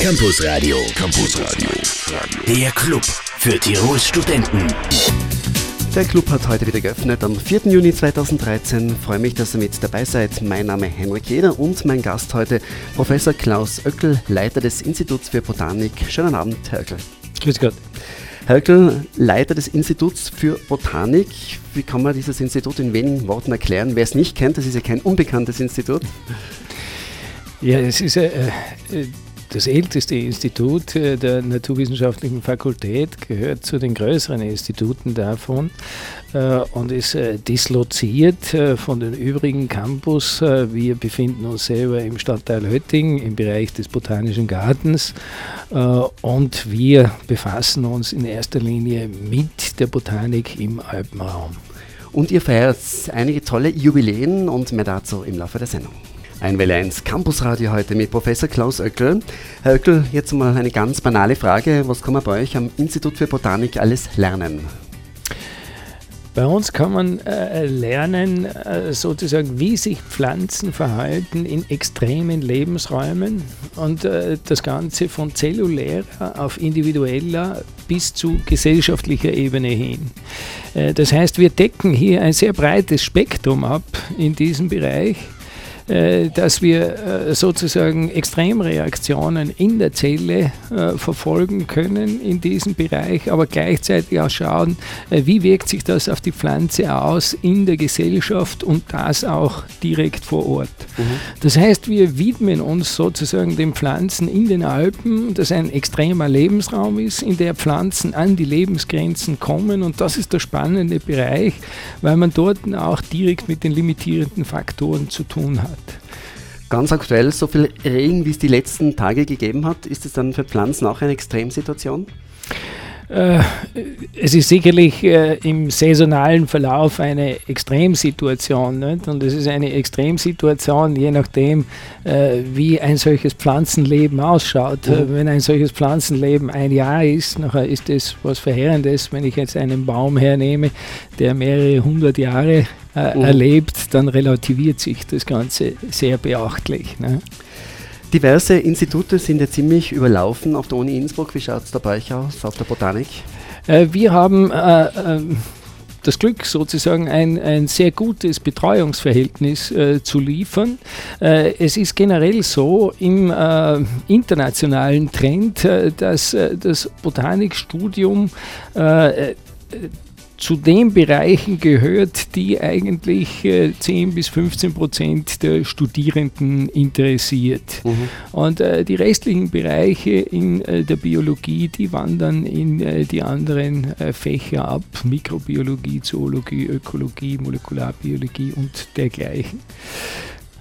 Campus Radio. Campus Radio. Der Club für Tirols Studenten. Der Club hat heute wieder geöffnet am 4. Juni 2013. Freue mich, dass ihr mit dabei seid. Mein Name ist Henrik Jeder und mein Gast heute Professor Klaus Oeckel, Leiter des Instituts für Botanik. Schönen Abend, Herr Oeckel. Grüß Gott. Herr Oeckel, Leiter des Instituts für Botanik. Wie kann man dieses Institut in wenigen Worten erklären? Wer es nicht kennt, das ist ja kein unbekanntes Institut. Ja, es ist äh, das älteste Institut äh, der Naturwissenschaftlichen Fakultät, gehört zu den größeren Instituten davon äh, und ist äh, disloziert von den übrigen Campus. Wir befinden uns selber im Stadtteil Hötting im Bereich des Botanischen Gartens und wir befassen uns in erster Linie mit der Botanik im Alpenraum. Und ihr feiert einige tolle Jubiläen und mehr dazu im Laufe der Sendung. Ein Welle 1 Campusradio heute mit Professor Klaus Oeckel. Herr Oeckel, jetzt mal eine ganz banale Frage. Was kann man bei euch am Institut für Botanik alles lernen? Bei uns kann man äh, lernen, äh, sozusagen, wie sich Pflanzen verhalten in extremen Lebensräumen und äh, das Ganze von zellulärer auf individueller bis zu gesellschaftlicher Ebene hin. Äh, das heißt, wir decken hier ein sehr breites Spektrum ab in diesem Bereich dass wir äh, sozusagen Extremreaktionen in der Zelle äh, verfolgen können in diesem Bereich, aber gleichzeitig auch schauen, wie wirkt sich das auf die Pflanze aus in der Gesellschaft und das auch direkt vor Ort. Mhm. Das heißt, wir widmen uns sozusagen den Pflanzen in den Alpen, das ein extremer Lebensraum ist, in der Pflanzen an die Lebensgrenzen kommen und das ist der spannende Bereich, weil man dort auch direkt mit den limitierenden Faktoren zu tun hat. Ganz aktuell, so viel Regen, wie es die letzten Tage gegeben hat, ist es dann für Pflanzen auch eine Extremsituation? Äh, es ist sicherlich äh, im saisonalen Verlauf eine Extremsituation. Nicht? Und es ist eine Extremsituation, je nachdem, äh, wie ein solches Pflanzenleben ausschaut. Mhm. Wenn ein solches Pflanzenleben ein Jahr ist, nachher ist es was Verheerendes. Wenn ich jetzt einen Baum hernehme, der mehrere hundert Jahre mhm. erlebt, dann relativiert sich das Ganze sehr beachtlich. Ne? Diverse Institute sind ja ziemlich überlaufen auf der Uni Innsbruck. Wie schaut es da bei euch aus, auf der Botanik? Äh, wir haben äh, äh, das Glück, sozusagen ein, ein sehr gutes Betreuungsverhältnis zu liefern. Es ist generell so im internationalen Trend, dass das Botanikstudium zu den Bereichen gehört, die eigentlich äh, 10 bis 15 Prozent der Studierenden interessiert. Mhm. Und äh, die restlichen Bereiche in äh, der Biologie, die wandern in äh, die anderen äh, Fächer ab, Mikrobiologie, Zoologie, Ökologie, Molekularbiologie und dergleichen.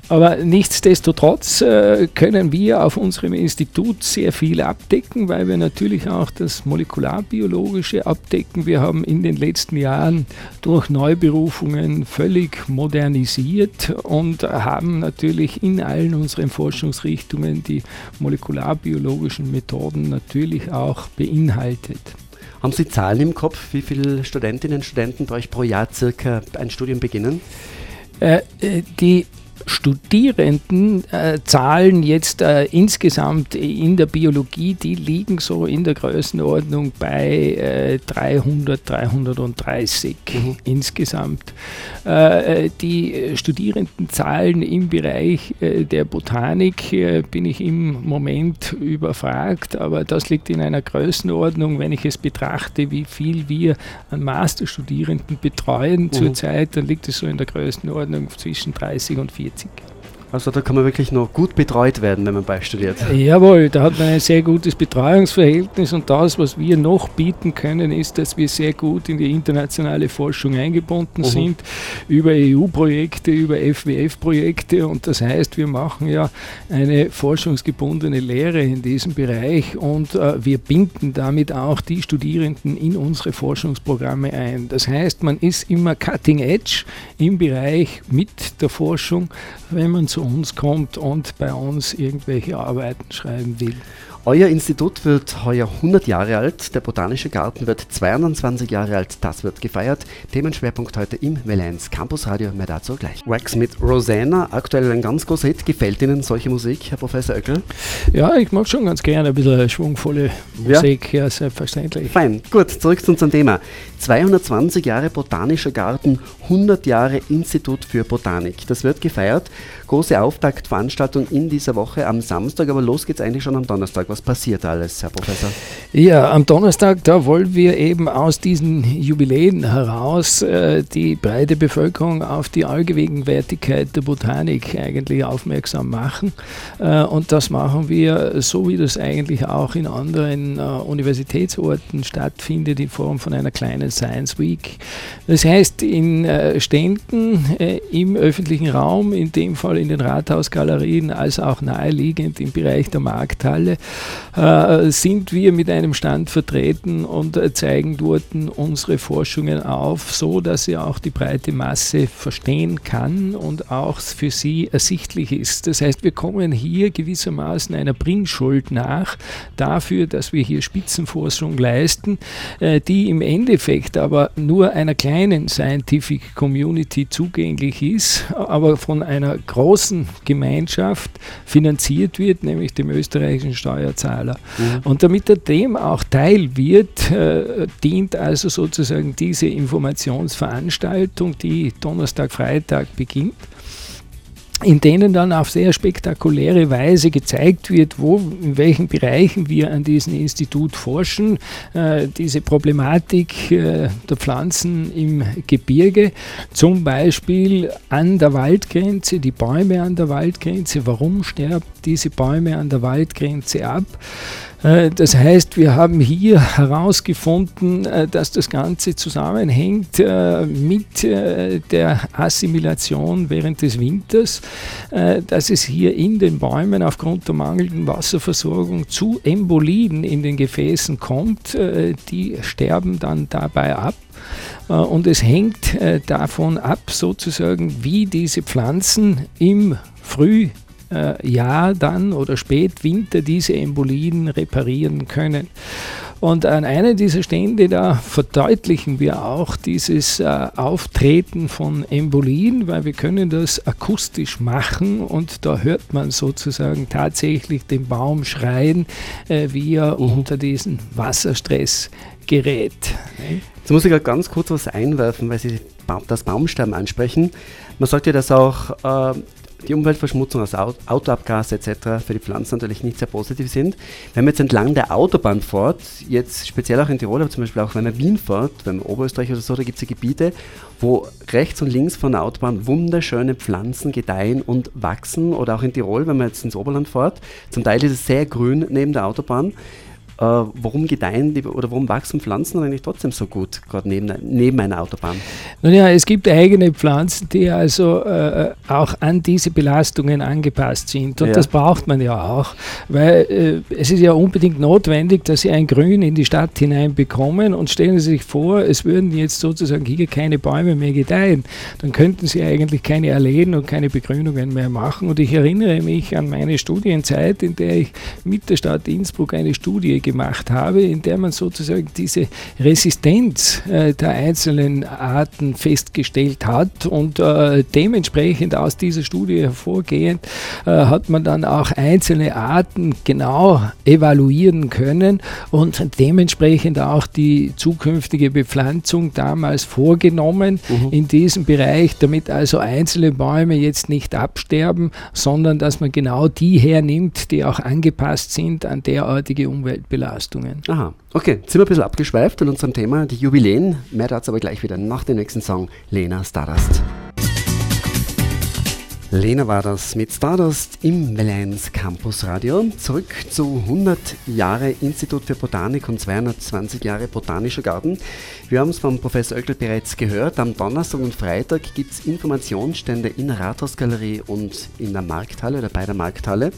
Aber nichtsdestotrotz äh, können wir auf unserem Institut sehr viel abdecken, weil wir natürlich auch das Molekularbiologische abdecken. Wir haben in den letzten Jahren durch Neuberufungen völlig modernisiert und haben natürlich in allen unseren Forschungsrichtungen die molekularbiologischen Methoden natürlich auch beinhaltet. Haben Sie Zahlen im Kopf, wie viele Studentinnen und Studenten bei euch pro Jahr circa ein Studium beginnen? Äh, äh die Studierenden äh, jetzt äh, insgesamt in der Biologie, die liegen so in der Größenordnung bei äh, 300, 330 mhm. insgesamt. Äh, äh, die Studierendenzahlen im Bereich äh, der Botanik bin ich im Moment überfragt, aber das liegt in einer Größenordnung, wenn ich es betrachte, wie viel wir an Masterstudierenden betreuen mhm. zurzeit, dann liegt es so in der Größenordnung zwischen 30 und 40. Leipzig. Also da kann man wirklich noch gut betreut werden, wenn man beistudiert. Jawohl, da hat man ein sehr gutes Betreuungsverhältnis und das, was wir noch bieten können, ist, dass wir sehr gut in die internationale Forschung eingebunden mhm. sind, über EU-Projekte, über FWF-Projekte und das heißt, wir machen ja eine forschungsgebundene Lehre in diesem Bereich und äh, wir binden damit auch die Studierenden in unsere Forschungsprogramme ein. Das heißt, man ist immer cutting edge im Bereich mit der Forschung, wenn man zu uns kommt und bei uns irgendwelche Arbeiten schreiben will. Euer Institut wird heuer 100 Jahre alt, der Botanische Garten wird 22 Jahre alt, das wird gefeiert. Themenschwerpunkt heute im Welle1 Campus Radio, mehr dazu gleich. Wax mit Rosanna, aktuell ein ganz großer Hit. Gefällt Ihnen solche Musik, Herr Professor Oeckel? Ja, ich mag schon ganz gerne ein bisschen schwungvolle Musik, ja, ja selbstverständlich. Fein, gut, zurück zu unserem Thema. 220 Jahre Botanischer Garten, 100 Jahre Institut für Botanik. Das wird gefeiert. Große Auftaktveranstaltung in dieser Woche am Samstag, aber los geht's eigentlich schon am Donnerstag. Was passiert alles, Herr Professor? Ja, am Donnerstag, da wollen wir eben aus diesen Jubiläen heraus äh, die breite Bevölkerung auf die Allgegenwärtigkeit der Botanik eigentlich aufmerksam machen. Äh, und das machen wir so, wie das eigentlich auch in anderen äh, Universitätsorten stattfindet, in Form von einer kleinen Science Week. Das heißt, in äh, Ständen äh, im öffentlichen Raum, in dem Fall in den Rathausgalerien als auch naheliegend im Bereich der Markthalle, äh, sind wir mit einem Stand vertreten und äh, zeigen dort unsere Forschungen auf, so dass sie auch die breite Masse verstehen kann und auch für sie ersichtlich ist. Das heißt, wir kommen hier gewissermaßen einer Bringschuld nach dafür, dass wir hier Spitzenforschung leisten, äh, die im Endeffekt aber nur einer kleinen Scientific Community zugänglich ist, aber von einer großen Gemeinschaft finanziert wird, nämlich dem österreichischen Steuerzahler. Mhm. Und damit er dem auch Teil wird, äh, dient also sozusagen diese Informationsveranstaltung, die Donnerstag, Freitag beginnt in denen dann auf sehr spektakuläre Weise gezeigt wird, wo, in welchen Bereichen wir an diesem Institut forschen, äh, diese Problematik äh, der Pflanzen im Gebirge, zum Beispiel an der Waldgrenze, die Bäume an der Waldgrenze, warum sterben diese Bäume an der Waldgrenze ab? Äh, das heißt, wir haben hier herausgefunden, äh, dass das Ganze zusammenhängt äh, mit der Assimilation während des Winters, dass es hier in den Bäumen aufgrund der mangelnden Wasserversorgung zu Emboliden in den Gefäßen kommt. Die sterben dann dabei ab. Und es hängt davon ab, sozusagen, wie diese Pflanzen im Früh äh, Jahr dann oder Spätwinter diese Embolien reparieren können. Und an einem dieser Stände, da verdeutlichen wir auch dieses äh, Auftreten von Embolien, weil wir können das akustisch machen und da hört man sozusagen tatsächlich den Baum schreien, äh, wie er mhm. unter diesen Wasserstress gerät. Jetzt muss ich gerade ganz kurz was einwerfen, weil Sie das Baumsterben ansprechen. Man sagt ja, dass auch äh, die Umweltverschmutzung aus Autoabgase etc. für die Pflanzen natürlich nicht sehr positiv sind. Wenn man jetzt entlang der Autobahn fährt, jetzt speziell auch in Tirol, aber zum Beispiel auch wenn man Wien fährt, wenn man Oberösterreich oder so, da gibt es ja Gebiete, wo rechts und links von der Autobahn wunderschöne Pflanzen gedeihen und wachsen oder auch in Tirol, wenn man jetzt ins Oberland fährt, zum Teil ist es sehr grün neben der Autobahn. Äh, warum gedeihen die oder warum wachsen Pflanzen eigentlich trotzdem so gut, gerade neben, neben einer Autobahn? Nun ja, es gibt eigene Pflanzen, die also äh, auch an diese Belastungen angepasst sind. Und ja. das braucht man ja auch, weil äh, es ist ja unbedingt notwendig, dass Sie ein Grün in die Stadt hinein bekommen. Und stellen Sie sich vor, es würden jetzt sozusagen hier keine Bäume mehr gedeihen. Dann könnten Sie eigentlich keine Alleen und keine Begrünungen mehr machen. Und ich erinnere mich an meine Studienzeit, in der ich mit der Stadt Innsbruck eine Studie gemacht habe, in der man sozusagen diese Resistenz äh, der einzelnen Arten festgestellt hat und äh, dementsprechend aus dieser Studie hervorgehend äh, hat man dann auch einzelne Arten genau evaluieren können und dementsprechend auch die zukünftige Bepflanzung damals vorgenommen mhm. in diesem Bereich, damit also einzelne Bäume jetzt nicht absterben, sondern dass man genau die hernimmt, die auch angepasst sind an derartige Umweltbelastungen. Belastungen. Aha, okay. Jetzt sind wir ein bisschen abgeschweift in unserem Thema, die Jubiläen. Mehr dazu aber gleich wieder nach dem nächsten Song, Lena Stardust. Lena war das mit Stardust im Valence Campus Radio. Zurück zu 100 Jahre Institut für Botanik und 220 Jahre Botanischer Garten. Wir haben es vom Professor Oeckel bereits gehört. Am Donnerstag und Freitag gibt es Informationsstände in der Rathausgalerie und in der Markthalle oder bei der Markthalle.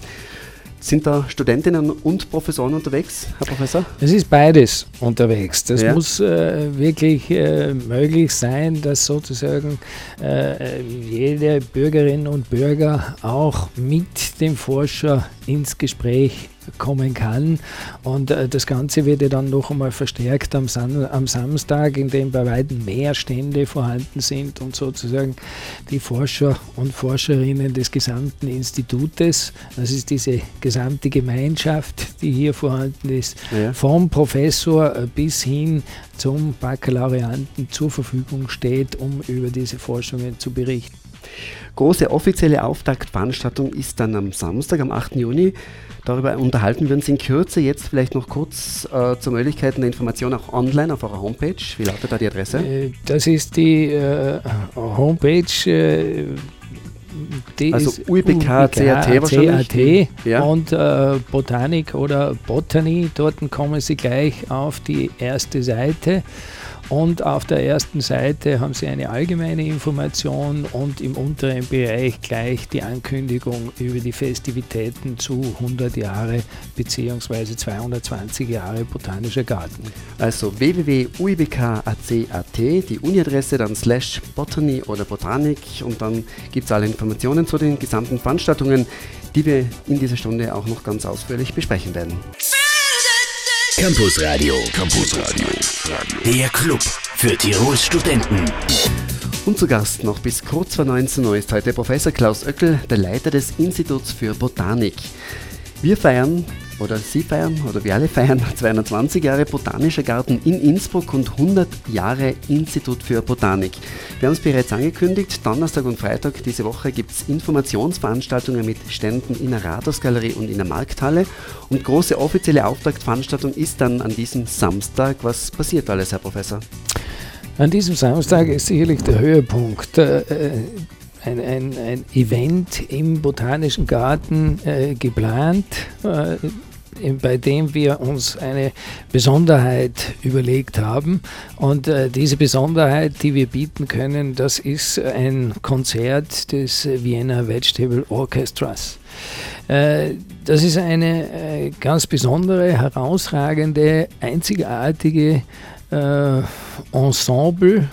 Sind da Studentinnen und Professoren unterwegs, Herr Professor? Es ist beides unterwegs. Das ja. muss äh, wirklich äh, möglich sein, dass sozusagen äh, jede Bürgerin und Bürger auch mit dem Forscher ins Gespräch kommen kann. Und äh, das Ganze wird ja dann noch einmal verstärkt am, San am Samstag, in dem bei weitem mehr Stände vorhanden sind und sozusagen die Forscher und Forscherinnen des gesamten Institutes, das ist diese gesamte Gemeinschaft, die hier vorhanden ist, ja. vom Professor bis hin zum Baccalaureanten zur Verfügung steht, um über diese Forschungen zu berichten. Große offizielle Auftaktveranstaltung ist dann am Samstag, am 8. Juni. Darüber unterhalten wir uns in Kürze. Jetzt vielleicht noch kurz äh, zur Möglichkeit der Information auch online auf eurer Homepage. Wie lautet da die Adresse? Äh, das ist die äh, Homepage. Äh, die also UIBK, CAT wahrscheinlich. Ja. und äh, Botanik oder Botany. Dort kommen Sie gleich auf die erste Seite. Und auf der ersten Seite haben Sie eine allgemeine Information und im unteren Bereich gleich die Ankündigung über die Festivitäten zu 100 Jahre bzw. 220 Jahre Botanischer Garten. Also www.uibk.at, die Uni-Adresse, dann slash Botany oder Botanik und dann gibt es alle Informationen zu den gesamten Veranstaltungen, die wir in dieser Stunde auch noch ganz ausführlich besprechen werden. Campus Radio. Campus Radio. Der Club für Tirols Studenten. Und zu Gast noch bis kurz vor 19 Uhr ist heute Professor Klaus Oeckel, der Leiter des Instituts für Botanik. Wir feiern oder Sie feiern oder wir alle feiern 220 Jahre Botanischer Garten in Innsbruck und 100 Jahre Institut für Botanik. Wir haben es bereits angekündigt, Donnerstag und Freitag diese Woche gibt es Informationsveranstaltungen mit Ständen in der Rathausgalerie und in der Markthalle und große offizielle Auftaktveranstaltung ist dann an diesem Samstag. Was passiert alles, Herr Professor? An diesem Samstag ist sicherlich der Höhepunkt. Äh, ein, ein, ein, Event im Botanischen Garten äh, geplant. Äh, bei dem wir uns eine Besonderheit überlegt haben. Und äh, diese Besonderheit, die wir bieten können, das ist ein Konzert des Vienna Vegetable Orchestras. Äh, das ist eine äh, ganz besondere, herausragende, einzigartige äh, Ensemble,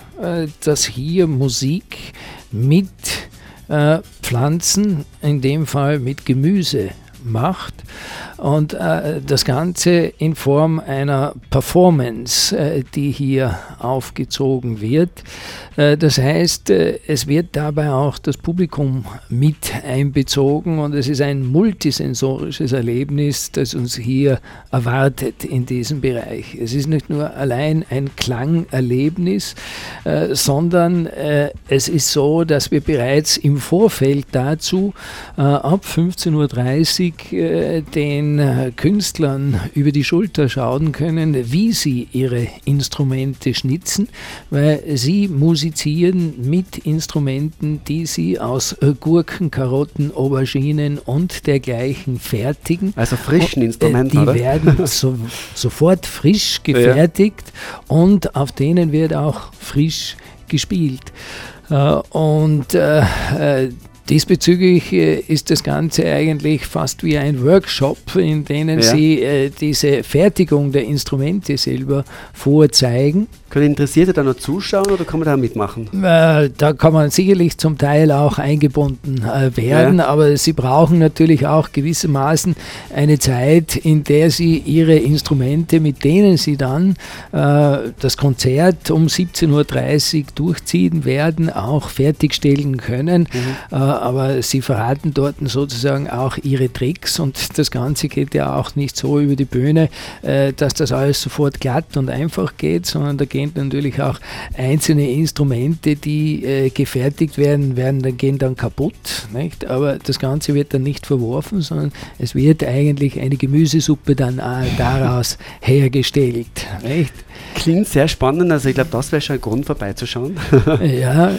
das hier Musik mit Pflanzen, in dem Fall mit Gemüse macht und äh, das Ganze in Form einer Performance, äh, die hier aufgezogen wird. Äh, das heißt, äh, es wird dabei auch das Publikum mit einbezogen und es ist ein multisensorisches Erlebnis, das uns hier erwartet in diesem Bereich. Es ist nicht nur allein ein Klangerlebnis, äh, sondern äh, es ist so, dass wir bereits im Vorfeld dazu ab 15.30 Uhr den äh, Künstlern über die Schulter schauen können, wie sie ihre Instrumente schnitzen, weil sie musizieren mit Instrumenten, die sie aus äh, Gurken, Karotten, Auberginen und dergleichen fertigen. Also frischen Instrumenten, Die oder? werden so, sofort frisch gefertigt ja. und auf denen wird auch frisch gespielt. Äh, und äh, Diesbezüglich äh, ist das Ganze eigentlich fast wie ein Workshop, in dem ja. Sie äh, diese Fertigung der Instrumente selber vorzeigen. Können Interessierte da noch zuschauen oder kann man da mitmachen? Äh, da kann man sicherlich zum Teil auch eingebunden äh, werden, ja. aber Sie brauchen natürlich auch gewissermaßen eine Zeit, in der Sie Ihre Instrumente, mit denen Sie dann äh, das Konzert um 17.30 Uhr durchziehen werden, auch fertigstellen können. Mhm. Aber Sie verraten dort sozusagen auch Ihre Tricks und das Ganze geht ja auch nicht so über die Bühne, dass das alles sofort glatt und einfach geht, sondern da geht gehen natürlich auch einzelne Instrumente, die äh, gefertigt werden, werden dann, gehen dann kaputt. Nicht? Aber das Ganze wird dann nicht verworfen, sondern es wird eigentlich eine Gemüsesuppe dann äh, daraus hergestellt. Nicht? Klingt sehr spannend, also ich glaube, das wäre schon ein Grund vorbeizuschauen. ja,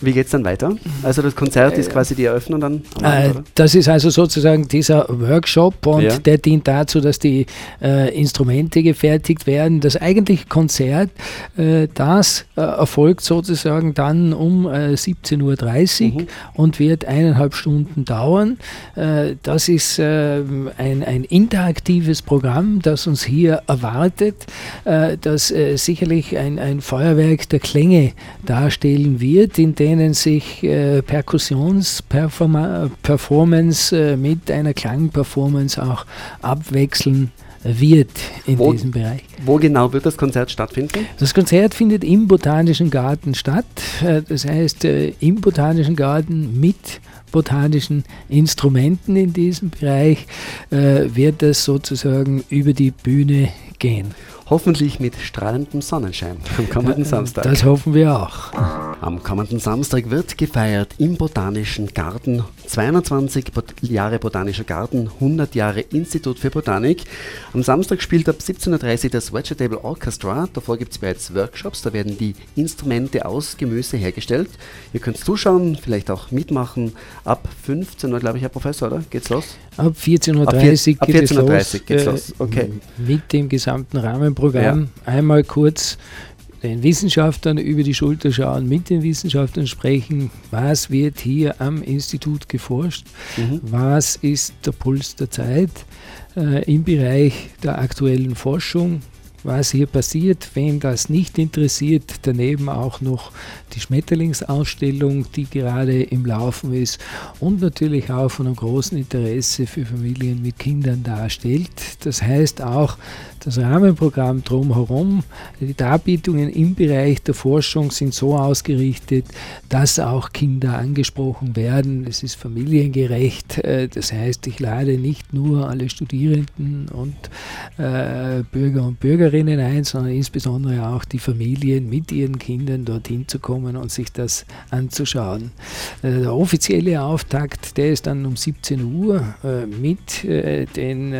wie geht es dann weiter? Also das Konzert ist äh, quasi die Eröffnung dann? Abend, äh, das ist also sozusagen dieser Workshop und ja. der dient dazu, dass die äh, Instrumente gefertigt werden. Das eigentliche Konzert, äh, das äh, erfolgt sozusagen dann um 17.30 Uhr mhm. und wird eineinhalb Stunden dauern. das ist ähm, ein, ein interaktives Programm, das uns hier erwartet, das sicherlich ein, ein Feuerwerk der Klänge darstellen wird, in dem denen sich äh, Perkussionsperformance äh, mit einer Klangperformance auch abwechseln wird in wo, diesem Bereich. Wo genau wird das Konzert stattfinden? Das Konzert findet im Botanischen Garten statt. Äh, das heißt, äh, im Botanischen Garten mit botanischen Instrumenten in diesem Bereich wird das sozusagen über die Bühne gehen. Hoffentlich mit strahlendem Sonnenschein am kommenden Samstag. Das hoffen wir auch. Am kommenden Samstag wird gefeiert im Botanischen Garten. 220 Jahre Botanischer Garten, 100 Jahre Institut für Botanik. Am Samstag spielt ab 17.30 Uhr das Vegetable Orchestra. Davor gibt es bereits Workshops, da werden die Instrumente aus Gemüse hergestellt. Ihr könnt zuschauen, vielleicht auch mitmachen. Ab 15 Uhr, glaube ich, Herr Professor, oder? Geht's los? Ab 14.30 Uhr ab 14 Uhr geht geht's äh, los. Okay. Mit dem gesamten Rahmenprogramm. Ja. Einmal kurz den Wissenschaftlern über die Schulter schauen, mit den Wissenschaftlern sprechen, was wird hier am Institut geforscht, mhm. was ist der Puls der Zeit äh, im Bereich der aktuellen Forschung, was hier passiert. Wen das nicht interessiert, daneben auch noch die Schmetterlingsausstellung, die gerade im Laufen ist und natürlich auch von einem großen Interesse für Familien mit Kindern darstellt. Das heißt auch, das Rahmenprogramm drumherum, die Darbietungen im Bereich der Forschung sind so ausgerichtet, dass auch Kinder angesprochen werden. Es ist familiengerecht. Äh, das heißt, ich lade nicht nur alle Studierenden und äh, Bürger und Bürgerinnen ein, sondern insbesondere auch die Familien mit ihren Kindern dorthin zu kommen und sich das anzuschauen. Äh, der offizielle Auftakt, der ist dann um 17 Uhr mit den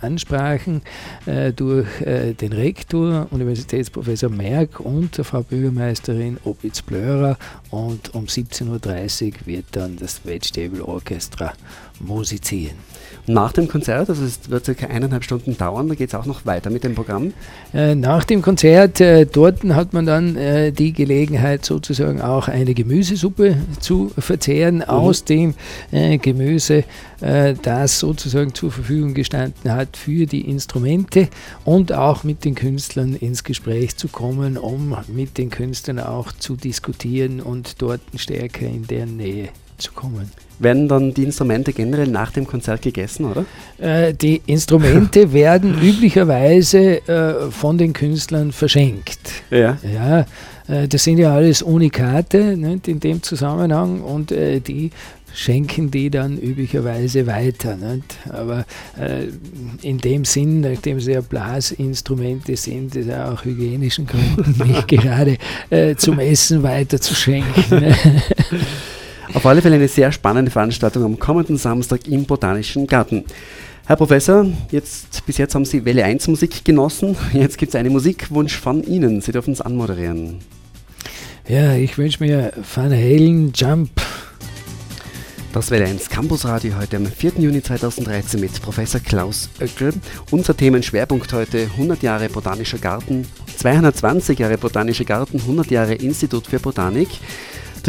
Ansprachen äh, durch äh, den Rektor, Universitätsprofessor Merck und Frau Bürgermeisterin Opitz-Blörer und um 17.30 Uhr wird dann das Vegetable Orchestra musizieren. Nach dem Konzert, also es wird circa eineinhalb Stunden dauern, da geht es auch noch weiter mit dem Programm? Äh, nach dem Konzert, äh, dort hat man dann äh, die Gelegenheit sozusagen auch eine Gemüsesuppe zu verzehren mhm. aus dem Gemüse, das sozusagen zur Verfügung gestanden hat für die Instrumente und auch mit den Künstlern ins Gespräch zu kommen, um mit den Künstlern auch zu diskutieren und dort stärker in deren Nähe zu kommen. Werden dann die Instrumente generell nach dem Konzert gegessen, oder? Äh, die Instrumente werden üblicherweise äh, von den Künstlern verschenkt. Ja. ja äh, das sind ja alles Unikate nicht, in dem Zusammenhang und äh, die schenken die dann üblicherweise weiter. Nicht? Aber äh, in dem Sinn, nachdem es ja Blasinstrumente sind, ist ja auch hygienischen Gründen nicht gerade äh, zum Essen weiterzuschenken. Auf alle Fälle eine sehr spannende Veranstaltung am kommenden Samstag im Botanischen Garten. Herr Professor, jetzt, bis jetzt haben Sie Welle 1 Musik genossen. Jetzt gibt es einen Musikwunsch von Ihnen. Sie dürfen es anmoderieren. Ja, ich wünsche mir Van Halen Jump. Das Welle 1 Campusradio heute am 4. Juni 2013 mit Professor Klaus Oeckel. Unser Themenschwerpunkt heute 100 Jahre Botanischer Garten, 220 Jahre Botanischer Garten, 100 Jahre Institut für Botanik.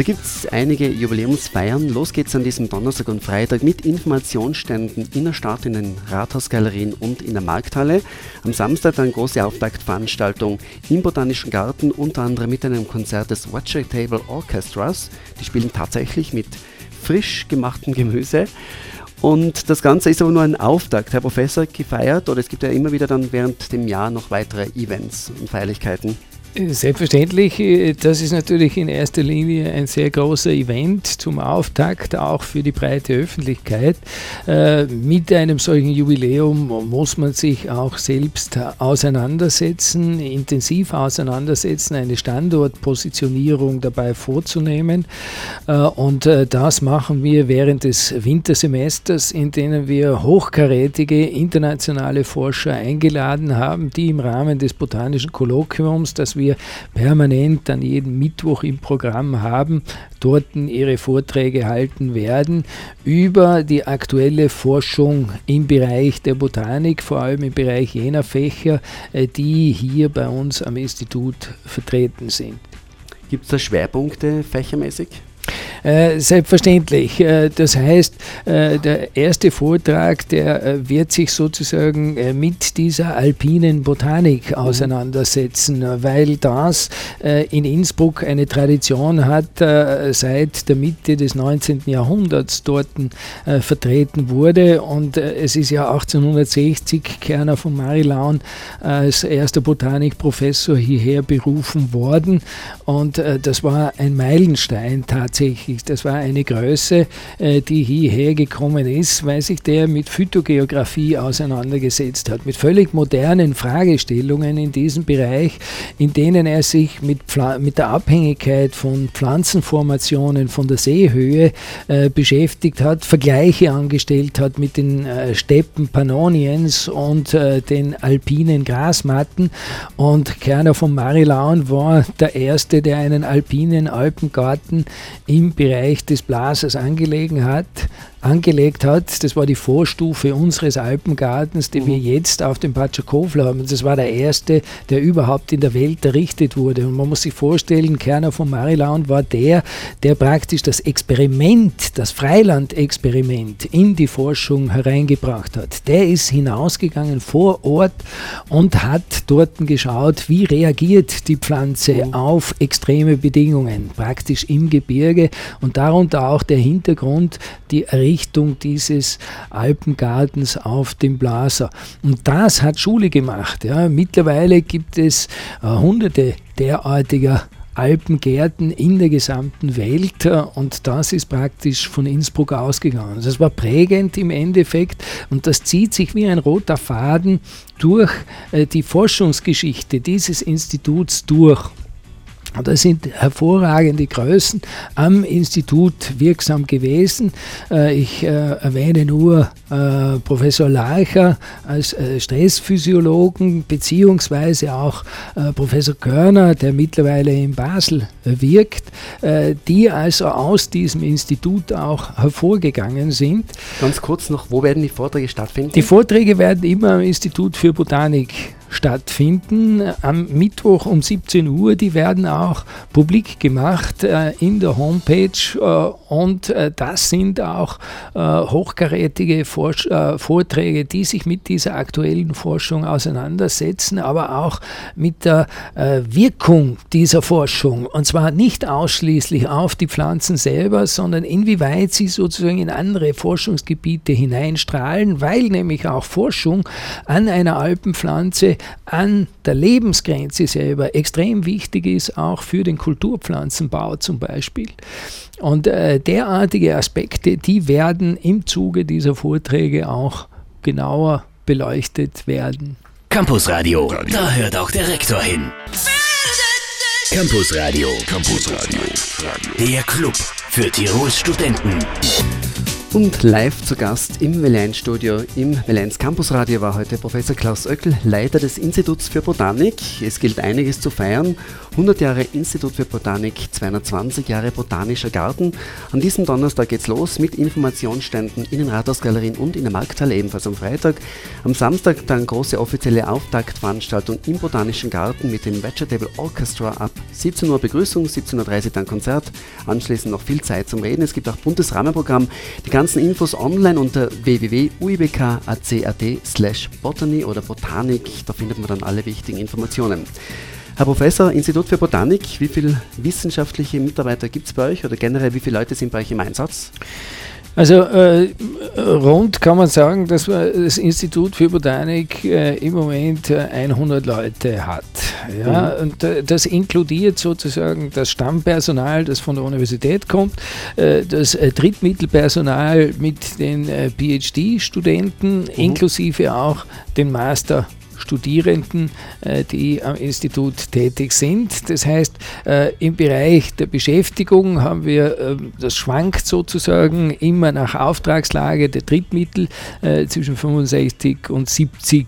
Da gibt es einige Jubiläumsfeiern. Los geht's an diesem Donnerstag und Freitag mit Informationsständen in der Stadt, in den Rathausgalerien und in der Markthalle. Am Samstag dann große Auftaktveranstaltung im Botanischen Garten, unter anderem mit einem Konzert des Watcher Table Orchestras. Die spielen tatsächlich mit frisch gemachtem Gemüse. Und das Ganze ist aber nur ein Auftakt, Herr Professor, gefeiert oder es gibt ja immer wieder dann während dem Jahr noch weitere Events und Feierlichkeiten. Selbstverständlich, äh, das ist natürlich in erster Linie ein sehr großer Event zum Auftakt, auch für die breite Öffentlichkeit. Äh, mit einem solchen Jubiläum muss man sich auch selbst auseinandersetzen, intensiv auseinandersetzen, eine Standortpositionierung dabei vorzunehmen. Äh, und das machen wir während des Wintersemesters, in denen wir hochkarätige internationale Forscher eingeladen haben, die im Rahmen des Botanischen Kolloquiums, das wir permanent an jedem Mittwoch im Programm haben, dort ihre Vorträge halten werden über die aktuelle Forschung im Bereich der Botanik, vor allem im Bereich jener Fächer, äh, die hier bei uns am Institut vertreten sind. Gibt es da Schwerpunkte fächermäßig? Äh, selbstverständlich. Äh, das heißt, äh, der erste Vortrag, der wird sich sozusagen mit dieser alpinen Botanik mhm. auseinandersetzen, weil das in Innsbruck eine Tradition hat, seit der Mitte des 19. Jahrhunderts dort vertreten wurde. Und es ist ja 1860 Kerner von Marilaun als erster Botanikprofessor hierher berufen worden. Und das war ein Meilenstein tatsächlich. Das war eine Größe, äh, die hierher gekommen ist, weil sich der mit Phytogeografie auseinandergesetzt hat, mit völlig modernen Fragestellungen in diesem Bereich, in denen er sich mit, mit der Abhängigkeit von Pflanzenformationen, von der Seehöhe äh, beschäftigt hat, Vergleiche angestellt hat mit den äh, Steppen Pannoniens und äh, den alpinen Grasmatten. Und Kerner von Marilaun war der Erste, der einen alpinen Alpengarten im Bereich des Blasers angelegen hat, angelegt hat. Das war die Vorstufe unseres Alpengartens, den mhm. wir jetzt auf dem Patschakofler haben. Das war der erste, der überhaupt in der Welt errichtet wurde. Und man muss sich vorstellen, Kerner von Marilaun war der, der praktisch das Experiment, das Freilandexperiment in die Forschung hereingebracht hat. Der ist hinausgegangen vor Ort und hat dort geschaut, wie reagiert die Pflanze mhm. auf extreme Bedingungen, praktisch im Gebirge und darunter auch der Hintergrund, die Errichtung Errichtung dieses Alpengartens auf dem Blaser. Und das hat Schule gemacht. Ja. Mittlerweile gibt es äh, hunderte derartiger Alpengärten in der gesamten Welt äh, und das ist praktisch von Innsbruck ausgegangen. Das war prägend im Endeffekt und das zieht sich wie ein roter Faden durch äh, die Forschungsgeschichte dieses Instituts durch. Das sind hervorragende Größen am Institut wirksam gewesen. Äh, ich äh, erwähne nur äh, Professor Larcher als Stressphysiologen, beziehungsweise auch Professor Körner, der mittlerweile in Basel wirkt, die also aus diesem Institut auch hervorgegangen sind. Ganz kurz noch, wo werden die Vorträge stattfinden? Die Vorträge werden immer am Institut für Botanik stattfinden. Am Mittwoch um 17 Uhr, die werden auch publik gemacht äh, in der Homepage äh, und äh, das sind auch äh, hochkarätige Forsch äh, Vorträge, die sich mit dieser aktuellen Forschung auseinandersetzen, aber auch mit der äh, Wirkung dieser Forschung und zwar nicht ausschließlich auf die Pflanzen selber, sondern inwieweit sie sozusagen in andere Forschungsgebiete hineinstrahlen, weil nämlich auch Forschung an einer Alpenpflanze an der Lebensgrenze selber extrem wichtig ist, auch für den Kulturpflanzenbau zum Beispiel. Und äh, derartige Aspekte, die werden im Zuge dieser Vorträge auch genauer beleuchtet werden. Campusradio, da hört auch der Rektor hin. Campusradio, Campusradio, der Club für Tirols Studenten. Und live zu Gast im Welein-Studio im Weleins Campusradio war heute Professor Klaus Oeckel, Leiter des Instituts für Botanik. Es gilt einiges zu feiern. 100 Jahre Institut für Botanik, 220 Jahre Botanischer Garten. An diesem Donnerstag geht's los mit Informationsständen in den Rathausgalerien und in der Markthalle ebenfalls am Freitag. Am Samstag dann große offizielle Auftaktveranstaltung im Botanischen Garten mit dem Vegetable Orchestra ab 17 Uhr Begrüßung, 17.30 Uhr dann Konzert. Anschließend noch viel Zeit zum Reden. Es gibt auch buntes Rahmenprogramm. Die ganzen Infos online unter www.uibk.ac.at slash botany oder Botanik. Da findet man dann alle wichtigen Informationen. Herr Professor, Institut für Botanik, wie viele wissenschaftliche Mitarbeiter gibt es bei euch oder generell wie viele Leute sind bei euch im Einsatz? Also äh, rund kann man sagen, dass das Institut für Botanik äh, im Moment äh, 100 Leute hat. Ja? Mhm. Und äh, das inkludiert sozusagen das Stammpersonal, das von der Universität kommt, äh, das äh, Drittmittelpersonal mit den PhD-Studenten, mhm. inklusive auch den Master Studierenden, äh, die am Institut tätig sind. Das heißt, äh, im Bereich der Beschäftigung haben wir, äh, das schwankt sozusagen immer nach Auftragslage der Drittmittel zwischen 65 und 70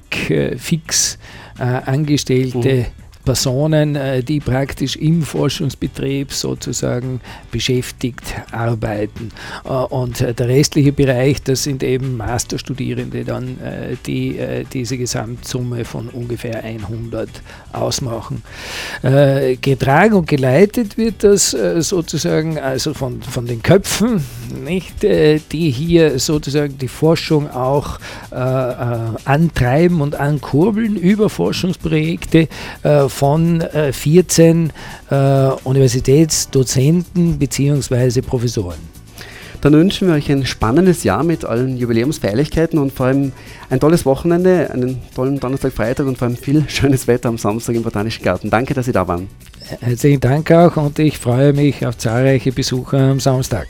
fix Angestellte. Mhm Personen, äh, die praktisch im Forschungsbetrieb sozusagen beschäftigt arbeiten. Äh, und äh, der restliche Bereich, das sind eben Masterstudierende dann, die diese Gesamtsumme von ungefähr 100 ausmachen. Getragen und geleitet wird das sozusagen also von, von den Köpfen, nicht, die hier sozusagen die Forschung auch antreiben und ankurbeln über Forschungsprojekte von 14 Universitätsdozenten bzw. Professoren. Dann wünschen wir euch ein spannendes Jahr mit allen Jubiläumsfeierlichkeiten und vor allem ein tolles Wochenende, einen tollen Donnerstag, Freitag und vor allem viel schönes Wetter am Samstag im Botanischen Garten. Danke, dass Sie da waren. Herzlichen Dank auch und ich freue mich auf zahlreiche Besucher am Samstag.